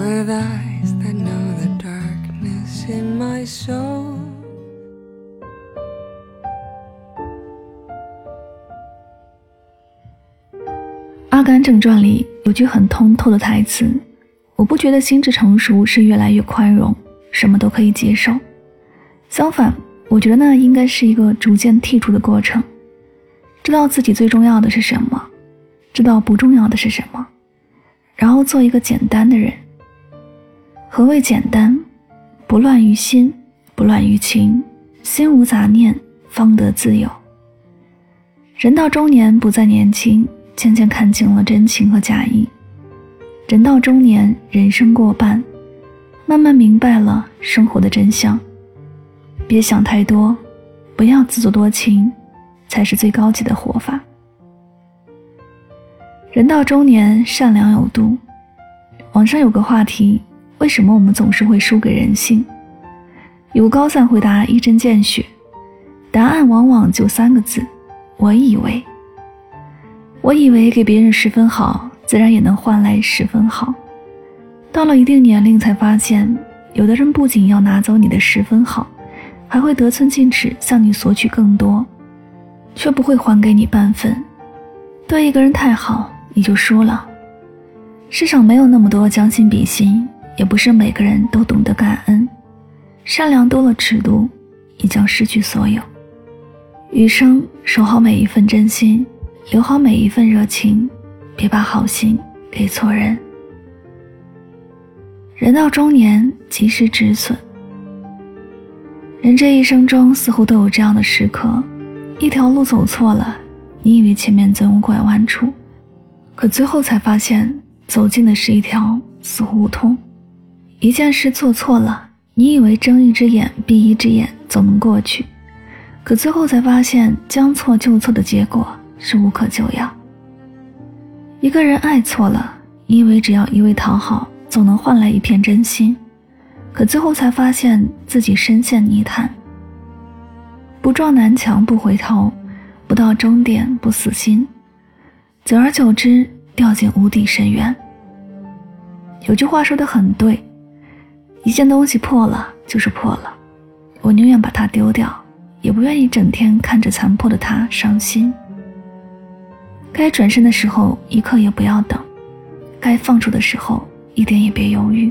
With eyes that know the darkness in my soul. 阿甘正传里有句很通透的台词我不觉得心智成熟是越来越宽容什么都可以接受。相反我觉得那应该是一个逐渐剔除的过程。知道自己最重要的是什么知道不重要的是什么然后做一个简单的人。何谓简单？不乱于心，不乱于情，心无杂念，方得自由。人到中年，不再年轻，渐渐看清了真情和假意。人到中年，人生过半，慢慢明白了生活的真相。别想太多，不要自作多情，才是最高级的活法。人到中年，善良有度。网上有个话题。为什么我们总是会输给人性？有高赞回答一针见血，答案往往就三个字：我以为。我以为给别人十分好，自然也能换来十分好。到了一定年龄，才发现，有的人不仅要拿走你的十分好，还会得寸进尺向你索取更多，却不会还给你半分。对一个人太好，你就输了。世上没有那么多将心比心。也不是每个人都懂得感恩，善良多了尺度，也将失去所有。余生守好每一份真心，留好每一份热情，别把好心给错人。人到中年，及时止损。人这一生中，似乎都有这样的时刻：一条路走错了，你以为前面总有拐弯处，可最后才发现，走进的是一条死胡同。一件事做错了，你以为睁一只眼闭一只眼总能过去，可最后才发现将错就错的结果是无可救药。一个人爱错了，你以为只要一味讨好总能换来一片真心，可最后才发现自己深陷泥潭。不撞南墙不回头，不到终点不死心，久而久之掉进无底深渊。有句话说的很对。一件东西破了就是破了，我宁愿把它丢掉，也不愿意整天看着残破的它伤心。该转身的时候一刻也不要等，该放手的时候一点也别犹豫。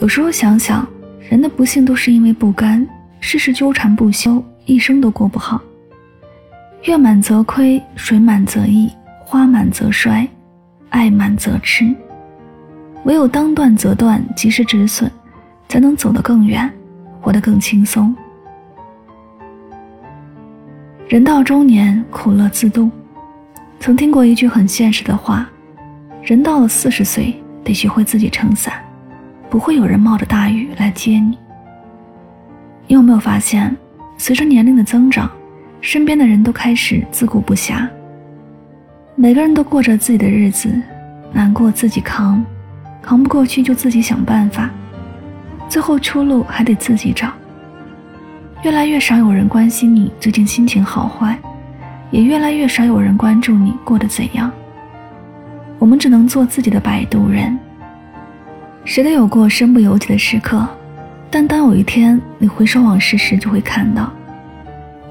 有时候想想，人的不幸都是因为不甘，事事纠缠不休，一生都过不好。月满则亏，水满则溢，花满则衰，爱满则痴。唯有当断则断，及时止损，才能走得更远，活得更轻松。人到中年，苦乐自度。曾听过一句很现实的话：人到了四十岁，得学会自己撑伞，不会有人冒着大雨来接你。你有没有发现，随着年龄的增长，身边的人都开始自顾不暇，每个人都过着自己的日子，难过自己扛。扛不过去就自己想办法，最后出路还得自己找。越来越少有人关心你最近心情好坏，也越来越少有人关注你过得怎样。我们只能做自己的摆渡人。谁都有过身不由己的时刻，但当有一天你回首往事时，就会看到，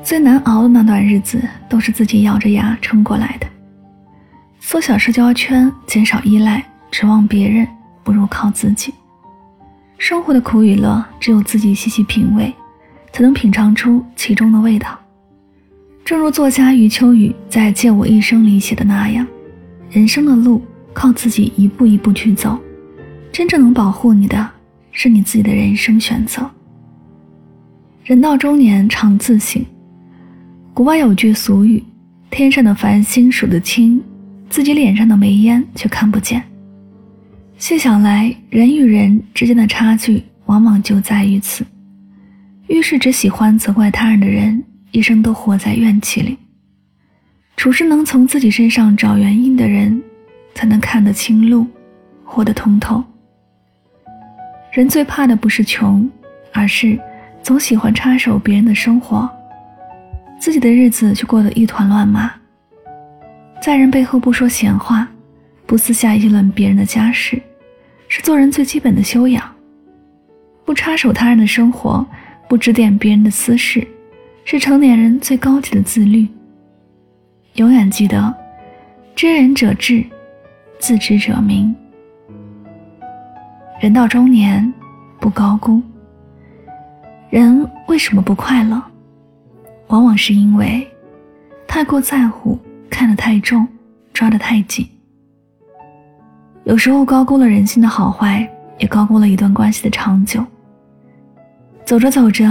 最难熬的那段日子都是自己咬着牙撑过来的。缩小社交圈，减少依赖，指望别人。不如靠自己。生活的苦与乐，只有自己细细品味，才能品尝出其中的味道。正如作家余秋雨在《借我一生》里写的那样：“人生的路靠自己一步一步去走，真正能保护你的，是你自己的人生选择。”人到中年常自省。国外有句俗语：“天上的繁星数得清，自己脸上的煤烟却看不见。”细想来，人与人之间的差距往往就在于此。遇事只喜欢责怪他人的人，一生都活在怨气里；处事能从自己身上找原因的人，才能看得清路，活得通透。人最怕的不是穷，而是总喜欢插手别人的生活，自己的日子却过得一团乱麻。在人背后不说闲话，不私下议论别人的家事。是做人最基本的修养，不插手他人的生活，不指点别人的私事，是成年人最高级的自律。永远记得，知人者智，自知者明。人到中年，不高估。人为什么不快乐？往往是因为太过在乎，看得太重，抓得太紧。有时候高估了人性的好坏，也高估了一段关系的长久。走着走着，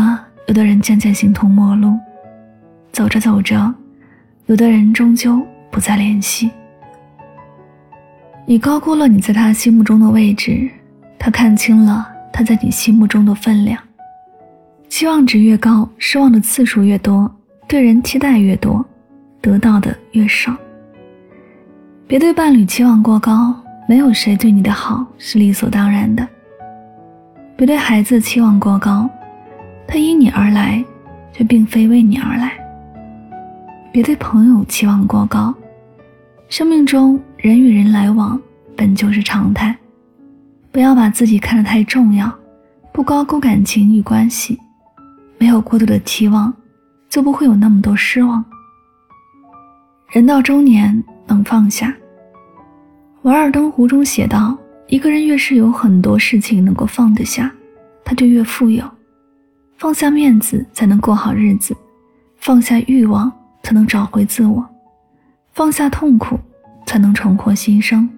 有的人渐渐形同陌路；走着走着，有的人终究不再联系。你高估了你在他心目中的位置，他看清了他在你心目中的分量。期望值越高，失望的次数越多，对人期待越多，得到的越少。别对伴侣期望过高。没有谁对你的好是理所当然的。别对孩子期望过高，他因你而来，却并非为你而来。别对朋友期望过高，生命中人与人来往本就是常态。不要把自己看得太重要，不高估感情与关系，没有过度的期望，就不会有那么多失望。人到中年，能放下。《瓦尔登湖》中写道：“一个人越是有很多事情能够放得下，他就越富有。放下面子，才能过好日子；放下欲望，才能找回自我；放下痛苦，才能重获新生；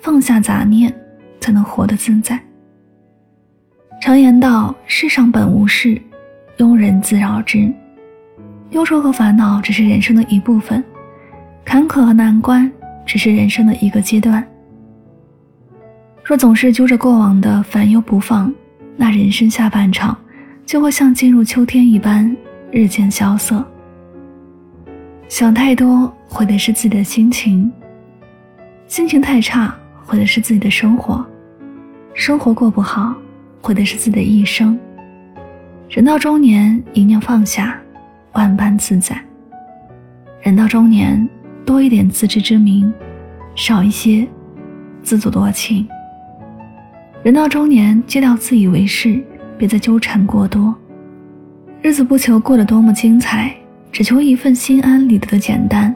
放下杂念，才能活得自在。”常言道：“世上本无事，庸人自扰之。”忧愁和烦恼只是人生的一部分，坎坷和难关。只是人生的一个阶段。若总是揪着过往的烦忧不放，那人生下半场就会像进入秋天一般日渐萧瑟。想太多毁的是自己的心情，心情太差毁的是自己的生活，生活过不好毁的是自己的一生。人到中年，一念放下，万般自在。人到中年。多一点自知之明，少一些自作多情。人到中年，戒掉自以为是，别再纠缠过多。日子不求过得多么精彩，只求一份心安理得的简单。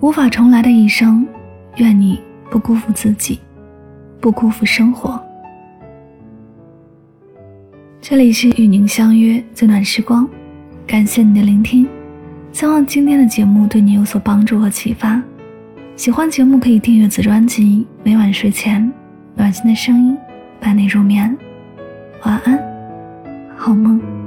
无法重来的一生，愿你不辜负自己，不辜负生活。这里是与您相约最暖时光，感谢你的聆听。希望今天的节目对你有所帮助和启发。喜欢节目可以订阅此专辑，每晚睡前，暖心的声音伴你入眠。晚安，好梦。